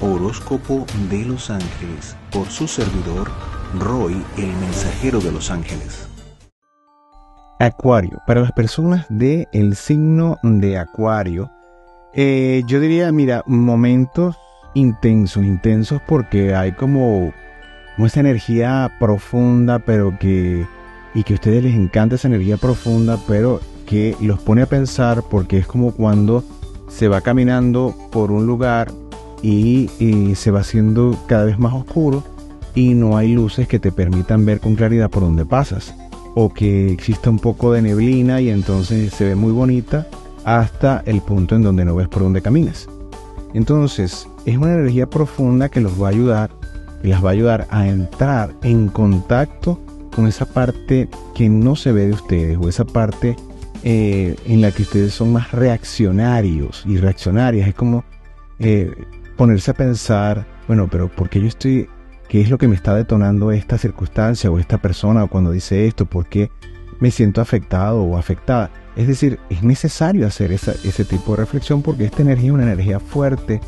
Horóscopo de los Ángeles por su servidor Roy, el mensajero de los ángeles. Acuario, para las personas del el signo de Acuario, eh, yo diría, mira, momentos intensos, intensos porque hay como, como esa energía profunda, pero que, y que a ustedes les encanta esa energía profunda, pero que los pone a pensar porque es como cuando se va caminando por un lugar y, se va haciendo cada vez más oscuro y no hay luces que te permitan ver con claridad por dónde pasas. O que exista un poco de neblina y entonces se ve muy bonita hasta el punto en donde no ves por dónde caminas. Entonces, es una energía profunda que los va a ayudar, y las va a ayudar a entrar en contacto con esa parte que no se ve de ustedes o esa parte eh, en la que ustedes son más reaccionarios y reaccionarias. Es como eh, ponerse a pensar, bueno, pero ¿por qué yo estoy, qué es lo que me está detonando esta circunstancia o esta persona o cuando dice esto? ¿Por qué me siento afectado o afectada? Es decir, es necesario hacer ese tipo de reflexión porque esta energía es una energía fuerte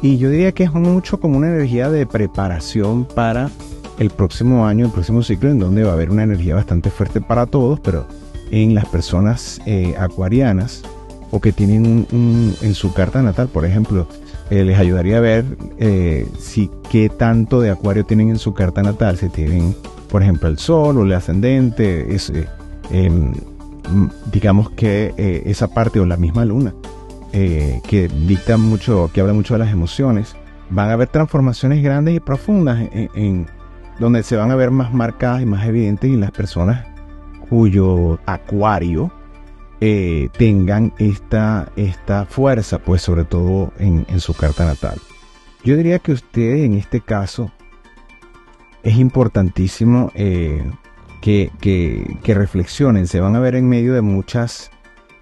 y yo diría que es mucho como una energía de preparación para el próximo año, el próximo ciclo, en donde va a haber una energía bastante fuerte para todos, pero en las personas eh, acuarianas o que tienen en su carta natal, por ejemplo, eh, les ayudaría a ver eh, si qué tanto de acuario tienen en su carta natal, si tienen, por ejemplo, el sol o el ascendente, es, em, digamos que esa parte o la misma luna, que dicta mucho, que habla mucho de las emociones, van a haber transformaciones grandes y profundas en, donde se van a ver más marcadas y más evidentes en las personas cuyo acuario eh, tengan esta, esta fuerza, pues sobre todo en, su carta natal. Yo diría que ustedes en este caso es importantísimo eh, que, que, reflexionen, se van a ver en medio de muchas,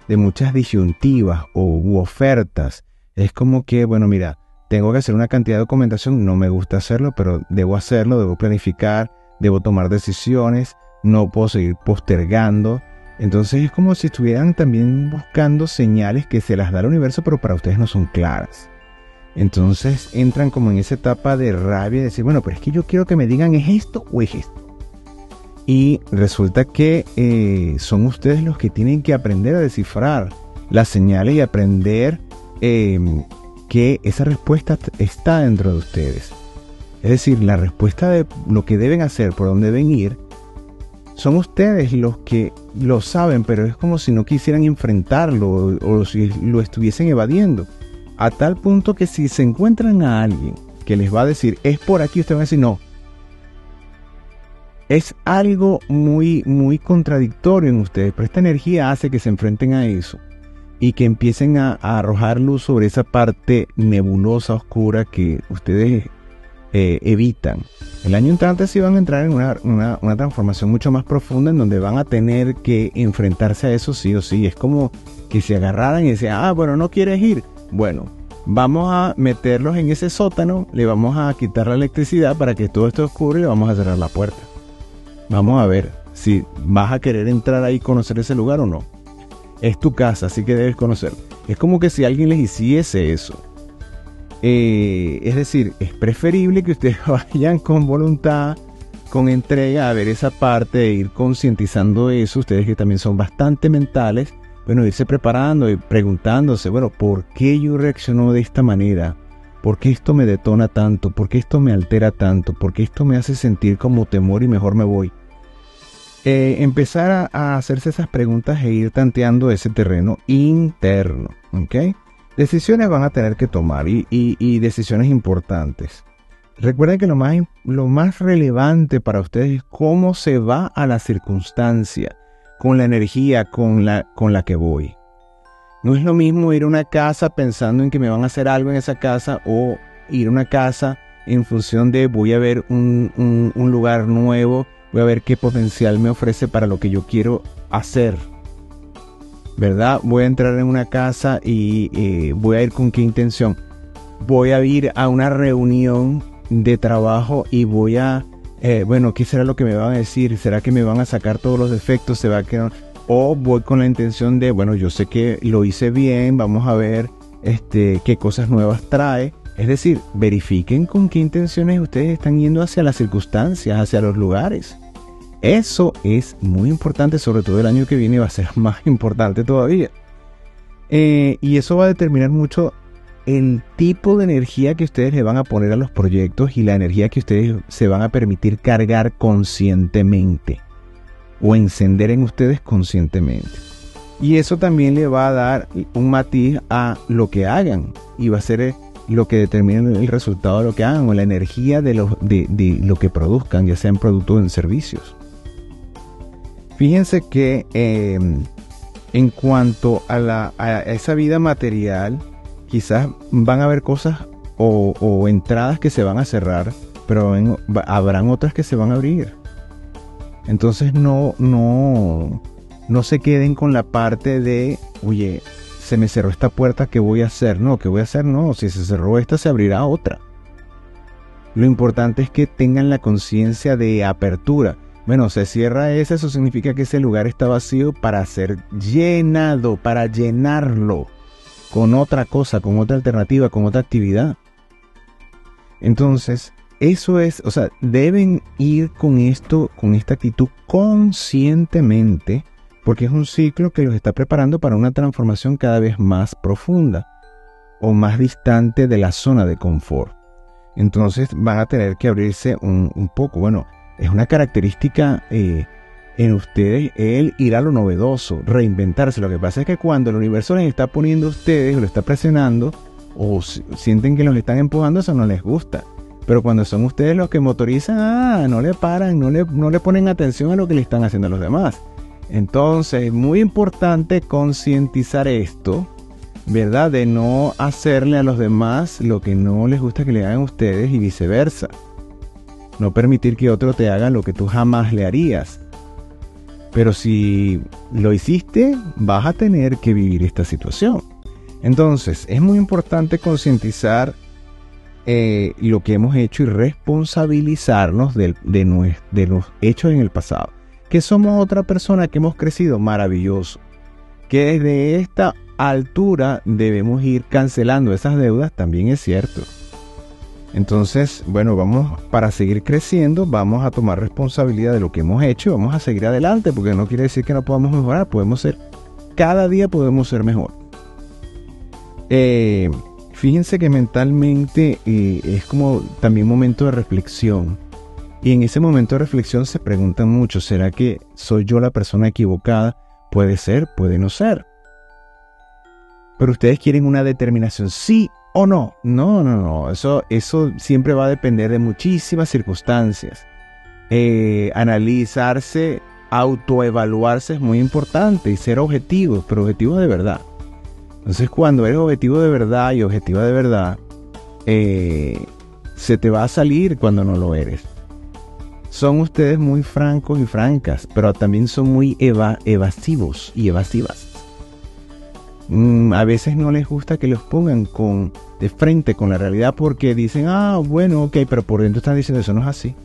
de muchas disyuntivas o ofertas. Es como que, bueno, mira, tengo que hacer una cantidad de documentación, no me gusta hacerlo, pero debo hacerlo, debo planificar, debo tomar decisiones, no puedo seguir postergando. Entonces es como si estuvieran también buscando señales que se las da el universo, pero para ustedes no son claras. Entonces entran como en esa etapa de rabia y decir, bueno, pero es que yo quiero que me digan es esto o es esto. Y resulta que eh, son ustedes los que tienen que aprender a descifrar las señales y aprender em, que esa respuesta está dentro de ustedes. Es decir, la respuesta de lo que deben hacer, por dónde deben ir, son ustedes los que lo saben, pero es como si no quisieran enfrentarlo o, si lo estuviesen evadiendo. A tal punto que si se encuentran a alguien que les va a decir, es por aquí, ustedes van a decir, no. Es algo muy, muy contradictorio en ustedes, pero esta energía hace que se enfrenten a eso y que empiecen a, a arrojar luz sobre esa parte nebulosa, oscura que ustedes eh, evitan. El año entrante sí van a entrar en una, una, transformación mucho más profunda en donde van a tener que enfrentarse a eso sí o sí. Es como que se agarraran y decían, ah, bueno, no quieres ir. Bueno, vamos a meterlos en ese sótano, le vamos a quitar la electricidad para que todo esto oscuro y vamos a cerrar la puerta. Vamos a ver si vas a querer entrar ahí y conocer ese lugar o no. Es tu casa, así que debes conocer. Es como que si alguien les hiciese eso. Eh, es decir, es preferible que ustedes vayan con voluntad, con entrega a ver esa parte, de ir concientizando eso, ustedes que también son bastante mentales, bueno, irse preparando y preguntándose, bueno, ¿por qué yo reacciono de esta manera? ¿Por qué esto me detona tanto? ¿Por qué esto me altera tanto? ¿Por qué esto me hace sentir como temor y mejor me voy? Eh, empezar a, a, hacerse esas preguntas e ir tanteando ese terreno interno, ¿ok? Decisiones van a tener que tomar y, decisiones importantes. Recuerden que lo más, lo más relevante para ustedes es cómo se va a la circunstancia, con la energía con la, con la que voy. No es lo mismo ir a una casa pensando en que me van a hacer algo en esa casa o ir a una casa en función de voy a ver un, un lugar nuevo, voy a ver qué potencial me ofrece para lo que yo quiero hacer. ¿Verdad? Voy a entrar en una casa y eh, voy a ir con qué intención. Voy a ir a una reunión de trabajo y voy a, eh, bueno, ¿qué será lo que me van a decir? ¿Será que me van a sacar todos los defectos? ¿Se va a quedar? O voy con la intención de, bueno, yo sé que lo hice bien, vamos a ver este, qué cosas nuevas trae. Es decir, verifiquen con qué intenciones ustedes están yendo hacia las circunstancias, hacia los lugares. Eso es muy importante, sobre todo el año que viene va a ser más importante todavía. Eh, y eso va a determinar mucho el tipo de energía que ustedes le van a poner a los proyectos y la energía que ustedes se van a permitir cargar conscientemente o encender en ustedes conscientemente. Y eso también le va a dar un matiz a lo que hagan y va a ser lo que determine el resultado de lo que hagan o la energía de lo, de, lo que produzcan, ya sea en productos o en servicios. Fíjense que em, en cuanto a, la, a esa vida material, quizás van a haber cosas o, entradas que se van a cerrar, pero habrán otras que se van a abrir. Entonces no, no, no se queden con la parte de, oye, se me cerró esta puerta, ¿qué voy a hacer? No, ¿qué voy a hacer? No, si se cerró esta, se abrirá otra. Lo importante es que tengan la conciencia de apertura. Bueno, se cierra esa, eso significa que ese lugar está vacío para ser llenado, para llenarlo con otra cosa, con otra alternativa, con otra actividad. Entonces, eso es, o sea, deben ir con esto, con esta actitud conscientemente, porque es un ciclo que los está preparando para una transformación cada vez más profunda o más distante de la zona de confort. Entonces van a tener que abrirse un, poco. Bueno, es una característica eh, en ustedes el ir a lo novedoso, reinventarse. Lo que pasa es que cuando el universo les está poniendo a ustedes, lo está presionando, o sienten que los están empujando, eso no les gusta. Pero cuando son ustedes los que motorizan, ah, no le paran, no le, no le ponen atención a lo que le están haciendo a los demás. Entonces, es muy importante concientizar esto, ¿verdad? De no hacerle a los demás lo que no les gusta que le hagan a ustedes y viceversa. No permitir que otro te haga lo que tú jamás le harías. Pero si lo hiciste, vas a tener que vivir esta situación. Entonces, es muy importante concientizar eh, lo que hemos hecho y responsabilizarnos de, de los hechos en el pasado. Que somos otra persona que hemos crecido maravilloso. Que desde esta altura debemos ir cancelando esas deudas, también es cierto. Entonces, bueno, vamos para seguir creciendo, vamos a tomar responsabilidad de lo que hemos hecho, vamos a seguir adelante, porque no quiere decir que no podamos mejorar, podemos ser, cada día podemos ser mejor. Eh, fíjense que mentalmente eh, es como también momento de reflexión. Y en ese momento de reflexión se preguntan mucho, ¿será que soy yo la persona equivocada? Puede ser, puede no ser. Pero ustedes quieren una determinación, sí o no. No, no, no. Eso, eso siempre va a depender de muchísimas circunstancias. Eh, analizarse, autoevaluarse es muy importante y ser objetivos, pero objetivos de verdad. Entonces, cuando eres objetivo de verdad y objetiva de verdad, eh, se te va a salir cuando no lo eres. Son ustedes muy francos y francas, pero también son muy evasivos y evasivas. Mm, a veces no les gusta que los pongan con, de frente con la realidad porque dicen, ah, bueno, ok, pero por dentro están diciendo eso no es así.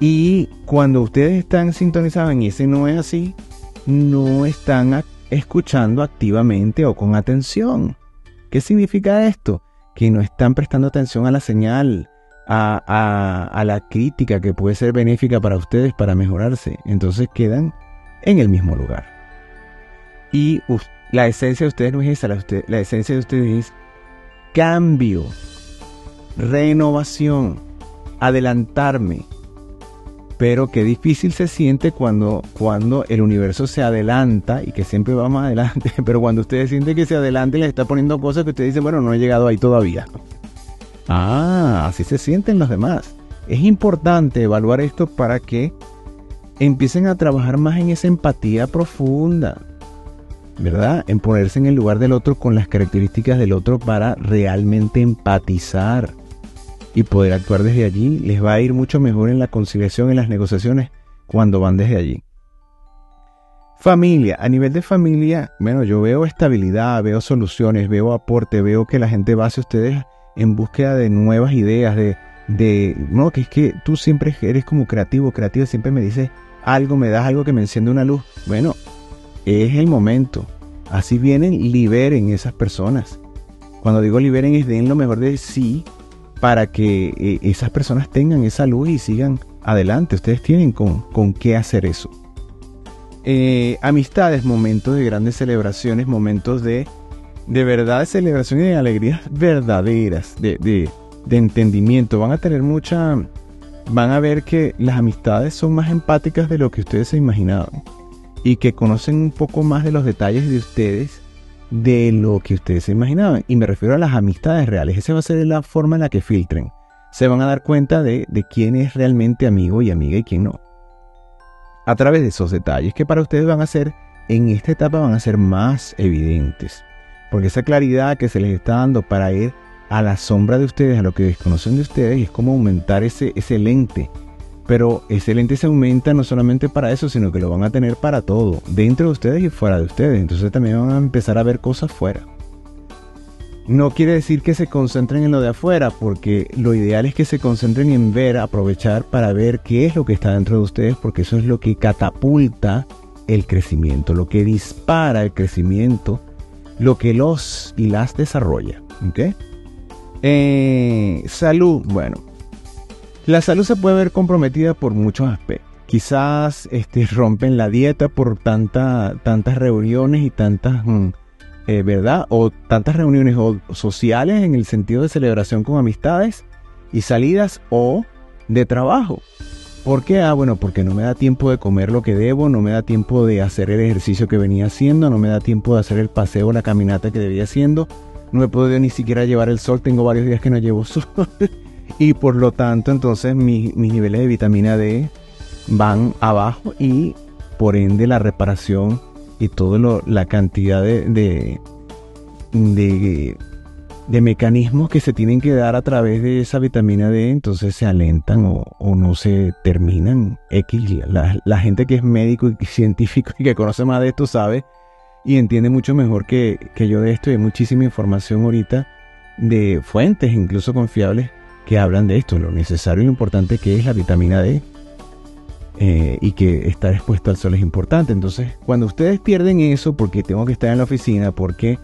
Y cuando ustedes están sintonizados en ese no es así, no están escuchando activamente o con atención. ¿Qué significa esto? Que no están prestando atención a la señal, a, a la crítica que puede ser benéfica para ustedes para mejorarse. Entonces quedan en el mismo lugar. Y la esencia de ustedes no es esa, la, esencia de ustedes es cambio, renovación, adelantarme. Pero qué difícil se siente cuando, cuando el universo se adelanta y que siempre va más adelante. Pero cuando ustedes sienten que se adelanta y les está poniendo cosas que ustedes dicen, bueno, no he llegado ahí todavía. Ah, así se sienten los demás. Es importante evaluar esto para que empiecen a trabajar más en esa empatía profunda. ¿Verdad? En ponerse en el lugar del otro con las características del otro para realmente empatizar y poder actuar desde allí. Les va a ir mucho mejor en la conciliación, en las negociaciones, cuando van desde allí. Familia, a nivel de familia, bueno, yo veo estabilidad, veo soluciones, veo aporte, veo que la gente va hacia ustedes en búsqueda de nuevas ideas, de, de, no, que es que tú siempre eres como creativo, creativo, siempre me dices algo, me das algo que me enciende una luz. Bueno, es el momento. Así vienen, liberen esas personas. Cuando digo liberen es den lo mejor de sí para que eh, esas personas tengan esa luz y sigan adelante. Ustedes tienen con, con qué hacer eso. Eh, amistades, momentos de grandes celebraciones, momentos de, de verdad, celebraciones y de alegrías verdaderas, de, de, de entendimiento. Van a tener mucha, van a ver que las amistades son más empáticas de lo que ustedes se imaginaban y que conocen un poco más de los detalles de ustedes de lo que ustedes se imaginaban. Y me refiero a las amistades reales. Esa va a ser la forma en la que filtren. Se van a dar cuenta de, de quién es realmente amigo y amiga y quién no. A través de esos detalles que para ustedes van a ser, en esta etapa van a ser más evidentes. Porque esa claridad que se les está dando para ir a la sombra de ustedes, a lo que desconocen de ustedes, es como aumentar ese, ese lente. Pero ese lente se aumenta no solamente para eso, sino que lo van a tener para todo, dentro de ustedes y fuera de ustedes. Entonces también van a empezar a ver cosas fuera. No quiere decir que se concentren en lo de afuera, porque lo ideal es que se concentren en ver, aprovechar para ver qué es lo que está dentro de ustedes, porque eso es lo que catapulta el crecimiento, lo que dispara el crecimiento, lo que los y las desarrolla. Eh, salud, bueno. La salud se puede ver comprometida por muchos aspectos. Quizás este, rompen la dieta por tanta, tantas reuniones y tantas, mm, eh, ¿verdad? O tantas reuniones sociales en el sentido de celebración con amistades y salidas o de trabajo. ¿Por qué? Ah, bueno, porque no me da tiempo de comer lo que debo, no me da tiempo de hacer el ejercicio que venía haciendo, no me da tiempo de hacer el paseo o la caminata que debía haciendo, no me puedo ni siquiera llevar el sol, tengo varios días que no llevo sol. Y por lo tanto, entonces mis niveles de vitamina D van abajo y por ende la reparación y toda la cantidad de, de, de, mecanismos que se tienen que dar a través de esa vitamina D, entonces se alentan o, no se terminan. La, la, gente que es médico y científico y que conoce más de esto sabe y entiende mucho mejor que, yo de esto. Y hay muchísima información ahorita de fuentes, incluso confiables, que hablan de esto, lo necesario y importante que es la vitamina D. Eh, y que estar expuesto al sol es importante. Entonces, cuando ustedes pierden eso, porque tengo que estar en la oficina, porque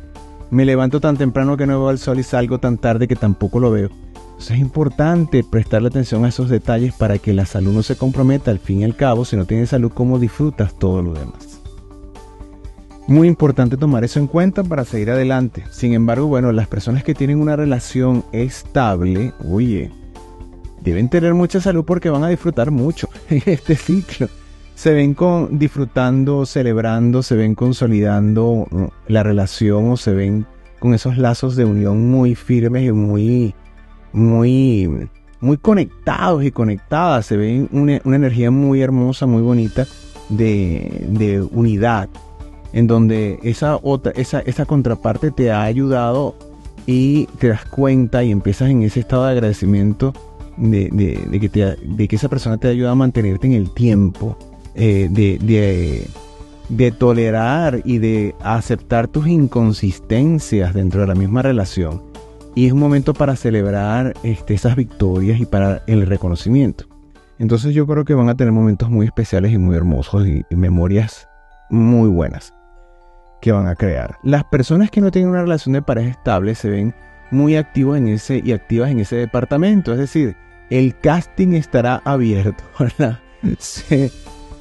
me levanto tan temprano que no veo el sol y salgo tan tarde que tampoco lo veo. Entonces es importante prestarle atención a esos detalles para que la salud no se comprometa. Al fin y al cabo, si no tienes salud, ¿cómo disfrutas todo lo demás? Muy importante tomar eso en cuenta para seguir adelante. Sin embargo, bueno, las personas que tienen una relación estable, oye, deben tener mucha salud porque van a disfrutar mucho en este ciclo. Se ven con disfrutando, celebrando, se ven consolidando la relación o se ven con esos lazos de unión muy firmes y muy, muy, muy conectados y conectadas. Se ven una, energía muy hermosa, muy bonita de unidad en donde esa otra, esa, esa contraparte te ha ayudado y te das cuenta y empiezas en ese estado de agradecimiento de, que, de que, esa persona te ayuda a mantenerte en el tiempo, eh, de, de, tolerar y de aceptar tus inconsistencias dentro de la misma relación. Y es un momento para celebrar este, esas victorias y para el reconocimiento. Entonces yo creo que van a tener momentos muy especiales y muy hermosos y memorias muy buenas que van a crear. Las personas que no tienen una relación de pareja estable se ven muy activos en ese y activas en ese departamento. Es decir, el casting estará abierto. Se,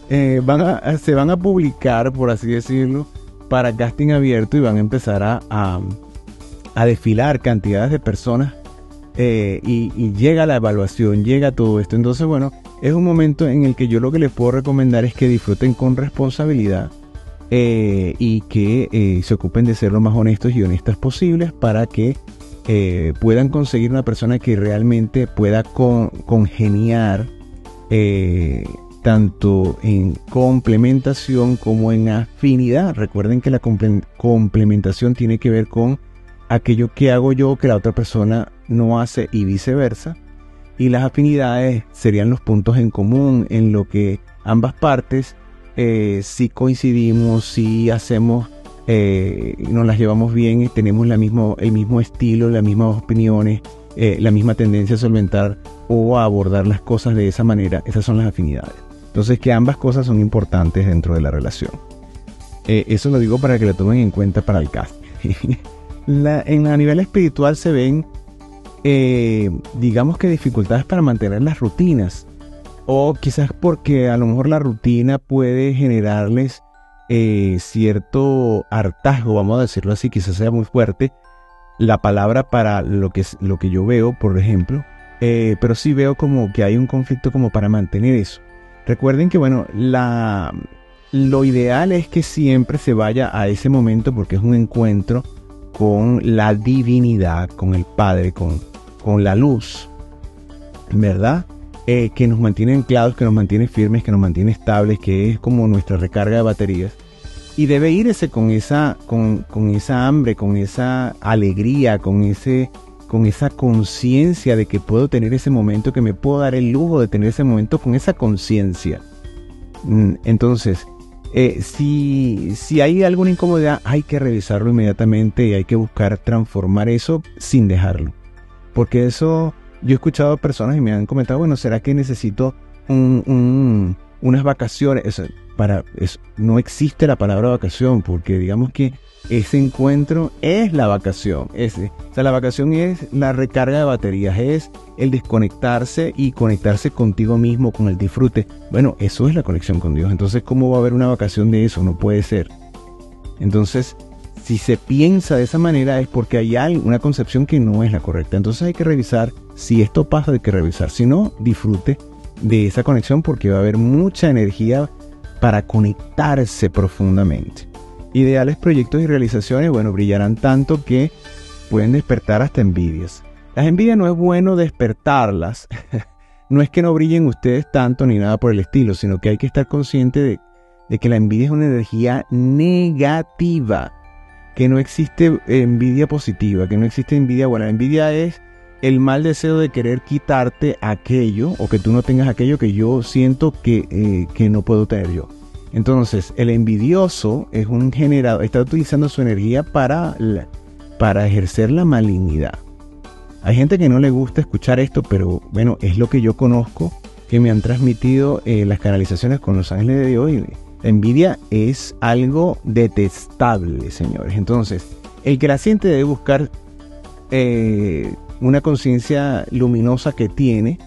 eh, van a, se van a publicar, por así decirlo, para casting abierto y van a empezar a, a, desfilar cantidades de personas eh, y, y, llega la evaluación, llega todo esto. Entonces, bueno, es un momento en el que yo lo que les puedo recomendar es que disfruten con responsabilidad eh, y que eh, se ocupen de ser lo más honestos y honestas posibles para que eh, puedan conseguir una persona que realmente pueda congeniar tanto en complementación como en afinidad. Recuerden que la complementación tiene que ver con aquello que hago yo que la otra persona no hace y viceversa. Y las afinidades serían los puntos en común en lo que ambas partes eh, si coincidimos, si hacemos, eh, nos las llevamos bien, tenemos la mismo, el mismo estilo, las mismas opiniones, eh, la misma tendencia a solventar o a abordar las cosas de esa manera, esas son las afinidades. Entonces que ambas cosas son importantes dentro de la relación. eso lo digo para que lo tomen en cuenta para el casting. en a nivel espiritual se ven, eh, digamos que dificultades para mantener las rutinas. O quizás porque a lo mejor la rutina puede generarles eh, cierto hartazgo, vamos a decirlo así, quizás sea muy fuerte la palabra para lo que, lo que yo veo, por ejemplo, eh, pero sí veo como que hay un conflicto como para mantener eso. Recuerden que, bueno, la, lo ideal es que siempre se vaya a ese momento porque es un encuentro con la divinidad, con el Padre, con, con la luz, ¿verdad? Eh, que nos mantiene anclados, que nos mantiene firmes, que nos mantiene estables, que es como nuestra recarga de baterías. Y debe irse con esa, con, con esa hambre, con esa alegría, con, ese, con esa conciencia de que puedo tener ese momento, que me puedo dar el lujo de tener ese momento con esa conciencia. Mm, entonces, eh, si, si hay alguna incomodidad, hay que revisarlo inmediatamente y hay que buscar transformar eso sin dejarlo. Porque eso, yo he escuchado personas y me han comentado, bueno, ¿será que necesito unas vacaciones? para, no existe la palabra vacación, porque digamos que ese encuentro es la vacación. Ese, o sea, la vacación es la recarga de baterías, es el desconectarse y conectarse contigo mismo, con el disfrute. Bueno, eso es la conexión con Dios. Entonces, ¿cómo va a haber una vacación de eso? No puede ser. Entonces, si se piensa de esa manera es porque hay una concepción que no es la correcta. Entonces hay que revisar si esto pasa, hay que revisar. Si no, disfrute de esa conexión porque va a haber mucha energía para conectarse profundamente. Ideales proyectos y realizaciones, bueno, brillarán tanto que pueden despertar hasta envidias. Las envidias no es bueno despertarlas. no es que no brillen ustedes tanto ni nada por el estilo, sino que hay que estar consciente de, de que la envidia es una energía negativa, que no existe envidia positiva, que no existe envidia buena. La envidia es el mal deseo de querer quitarte aquello o que tú no tengas aquello que yo siento que, eh, que no puedo tener yo. Entonces, el envidioso es un generador, está utilizando su energía para, para ejercer la malignidad. Hay gente que no le gusta escuchar esto, pero bueno, es lo que yo conozco, que me han transmitido eh, las canalizaciones con los ángeles de Dios. Envidia es algo detestable, señores. Entonces, el siente debe buscar eh, una conciencia luminosa que tiene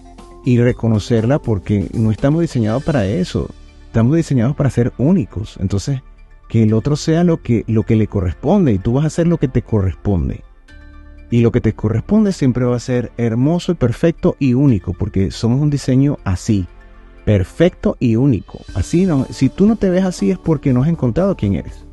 y reconocerla porque no estamos diseñados para eso. Estamos diseñados para ser únicos. Entonces, que el otro sea lo que, lo que le corresponde y tú vas a hacer lo que te corresponde. Y lo que te corresponde siempre va a ser hermoso y perfecto y único, porque somos un diseño así, perfecto y único. Así no, si tú no te ves así es porque no has encontrado quién eres.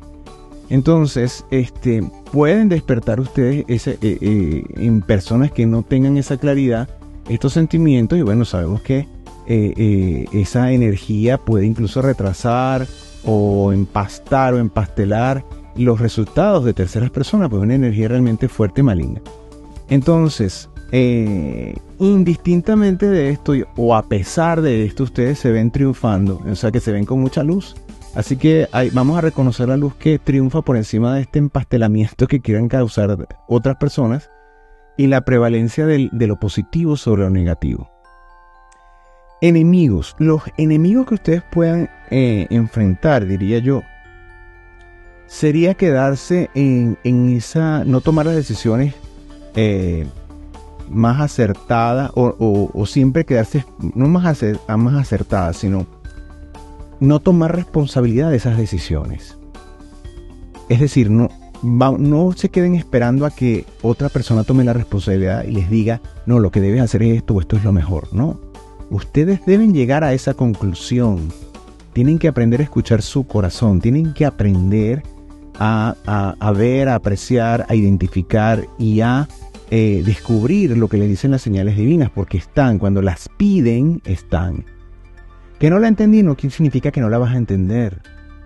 Entonces, este, pueden despertar ustedes ese, eh, eh, en personas que no tengan esa claridad estos sentimientos y bueno, sabemos que eh, esa energía puede incluso retrasar o empastar o empastelar los resultados de terceras personas, pues una energía realmente fuerte y maligna. Entonces, indistintamente de esto o a pesar de esto, ustedes se ven triunfando, o sea que se ven con mucha luz Así que vamos a reconocer la luz que triunfa por encima de este empastelamiento que quieran causar otras personas y la prevalencia de lo positivo sobre lo negativo. Enemigos. Los enemigos que ustedes puedan eh, enfrentar, diría yo, sería quedarse en, esa, no tomar las decisiones eh, más acertadas o, siempre quedarse, no más, más acertadas, sino no tomar responsabilidad de esas decisiones. Es decir, no, no se queden esperando a que otra persona tome la responsabilidad y les diga, no, lo que debes hacer es esto o esto es lo mejor. No, ustedes deben llegar a esa conclusión. Tienen que aprender a escuchar su corazón, tienen que aprender a, a, ver, a apreciar, a identificar y a eh, descubrir lo que les dicen las señales divinas, porque están, cuando las piden, están. Que no la entendí no significa que no la vas a entender.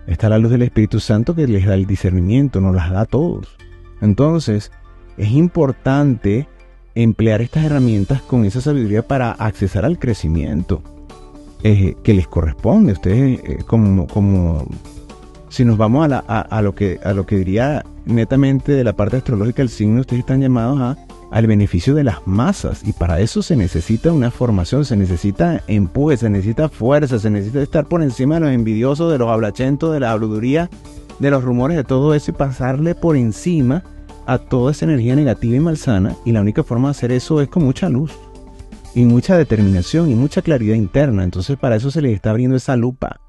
Está la luz del Espíritu Santo que les da el discernimiento, nos las da a todos. Entonces, es importante emplear estas herramientas con esa sabiduría para accesar al crecimiento eh, que les corresponde. Ustedes, eh, como, como si nos vamos a, a, lo que, a lo que diría netamente de la parte astrológica del signo, ustedes están llamados a al beneficio de las masas. Y para eso se necesita una formación, se necesita empuje, se necesita fuerza, se necesita estar por encima de los envidiosos, de los hablachentos, de la habladuría, de los rumores, de todo eso y pasarle por encima a toda esa energía negativa y malsana y la única forma de hacer eso es con mucha luz y mucha determinación y mucha claridad interna. Entonces para eso se les está abriendo esa lupa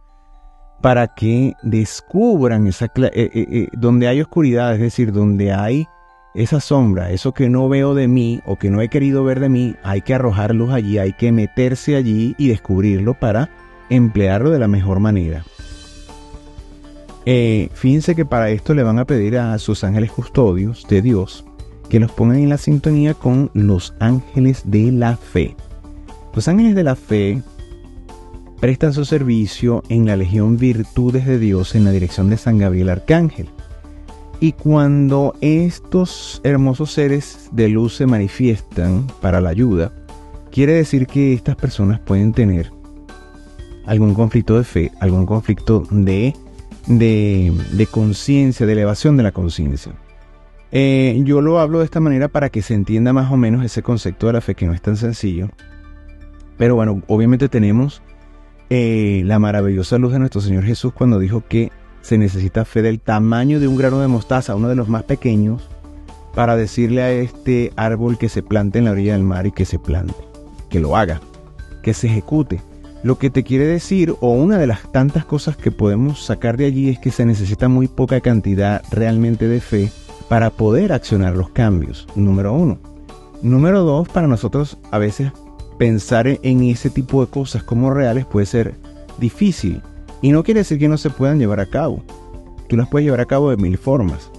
para que descubran esa eh, eh, eh, donde hay oscuridad, es decir, donde hay esa sombra, eso que no veo de mí o que no he querido ver de mí, hay que arrojar luz allí, hay que meterse allí y descubrirlo para emplearlo de la mejor manera. fíjense que para esto le van a pedir a sus ángeles custodios de Dios que los pongan en la sintonía con los ángeles de la fe. Los ángeles de la fe prestan su servicio en la Legión Virtudes de Dios en la dirección de San Gabriel Arcángel. Y cuando estos hermosos seres de luz se manifiestan para la ayuda, quiere decir que estas personas pueden tener algún conflicto de fe, algún conflicto de, de, conciencia, de elevación de la conciencia. Eh, yo lo hablo de esta manera para que se entienda más o menos ese concepto de la fe que no es tan sencillo. Pero bueno, obviamente tenemos eh, la maravillosa luz de nuestro Señor Jesús cuando dijo que se necesita fe del tamaño de un grano de mostaza, uno de los más pequeños, para decirle a este árbol que se plante en la orilla del mar y que se plante, que lo haga, que se ejecute. Lo que te quiere decir, o una de las tantas cosas que podemos sacar de allí, es que se necesita muy poca cantidad realmente de fe para poder accionar los cambios, número uno. Número dos, para nosotros a veces pensar en ese tipo de cosas como reales puede ser difícil. Y no quiere decir que no se puedan llevar a cabo. Tú las puedes llevar a cabo de mil formas.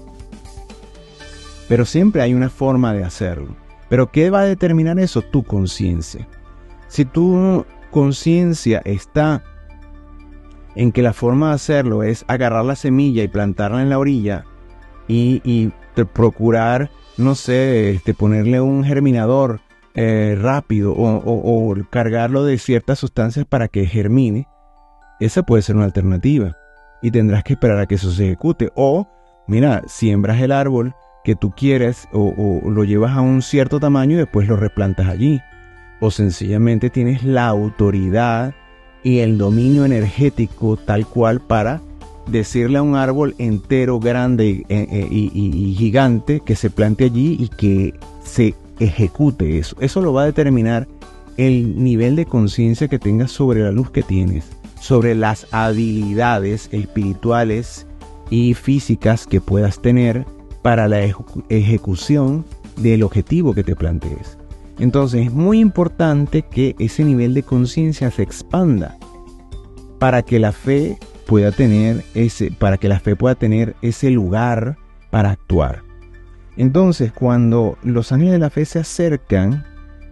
Pero siempre hay una forma de hacerlo. Pero ¿qué va a determinar eso? Tu conciencia. Si tu conciencia está en que la forma de hacerlo es agarrar la semilla y plantarla en la orilla y, procurar, no sé, este, ponerle un germinador eh, rápido o, cargarlo de ciertas sustancias para que germine, esa puede ser una alternativa. Y tendrás que esperar a que eso se ejecute. O, mira, siembras el árbol que tú quieres o, lo llevas a un cierto tamaño y después lo replantas allí. O sencillamente tienes la autoridad y el dominio energético tal cual para decirle a un árbol entero, grande eh, eh, y gigante que se plante allí y que se ejecute eso. Eso lo va a determinar el nivel de conciencia que tengas sobre la luz que tienes, sobre las habilidades espirituales y físicas que puedas tener para la ejecución del objetivo que te plantees. Entonces es muy importante que ese nivel de conciencia se expanda para que la fe pueda tener ese para que la fe pueda tener ese lugar para actuar. Entonces, cuando los ángeles de la fe se acercan,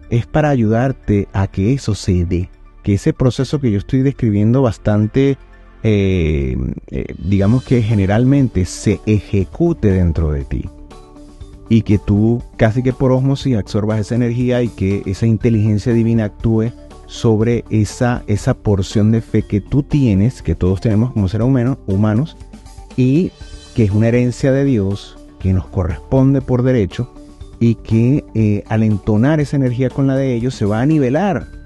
es para ayudarte a que eso se dé, que ese proceso que yo estoy describiendo bastante, eh, eh, digamos que generalmente se ejecute dentro de ti. Y que tú casi que por osmosis absorbas esa energía y que esa inteligencia divina actúe sobre esa, esa porción de fe que tú tienes, que todos tenemos como seres humanos, y que es una herencia de Dios que nos corresponde por derecho y que eh, al entonar esa energía con la de ellos se va a nivelar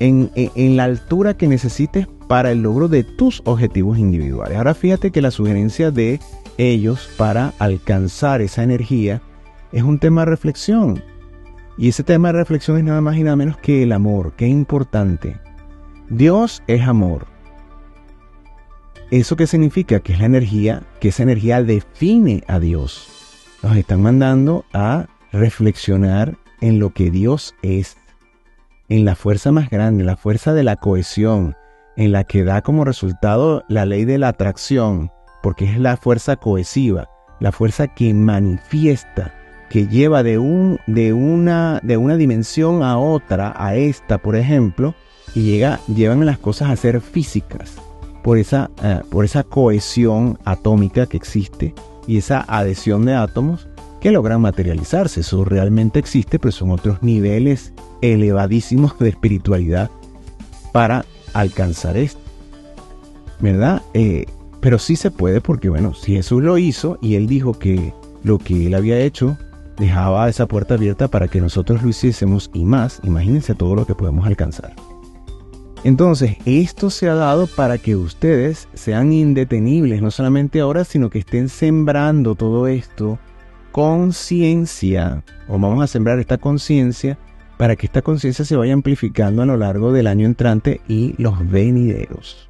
en, la altura que necesites para el logro de tus objetivos individuales. Ahora fíjate que la sugerencia de ellos para alcanzar esa energía es un tema de reflexión. Y ese tema de reflexión es nada más y nada menos que el amor, que importante. Dios es amor. ¿Eso qué significa? Que es la energía, que esa energía define a Dios. Nos están mandando a reflexionar en lo que Dios es, en la fuerza más grande, la fuerza de la cohesión, en la que da como resultado la ley de la atracción, porque es la fuerza cohesiva, la fuerza que manifiesta, que lleva de, un, de, una, de una dimensión a otra, a esta, por ejemplo, y llega, llevan las cosas a ser físicas por esa, eh, por esa cohesión atómica que existe y esa adhesión de átomos que logran materializarse. Eso realmente existe, pero son otros niveles elevadísimos de espiritualidad para alcanzar esto. ¿Verdad? Eh, pero sí se puede porque, bueno, si Jesús lo hizo y él dijo que lo que él había hecho dejaba esa puerta abierta para que nosotros lo hiciésemos y más, imagínense todo lo que podemos alcanzar. Entonces, esto se ha dado para que ustedes sean indetenibles, no solamente ahora, sino que estén sembrando todo esto conciencia, o vamos a sembrar esta conciencia para que esta conciencia se vaya amplificando a lo largo del año entrante y los venideros.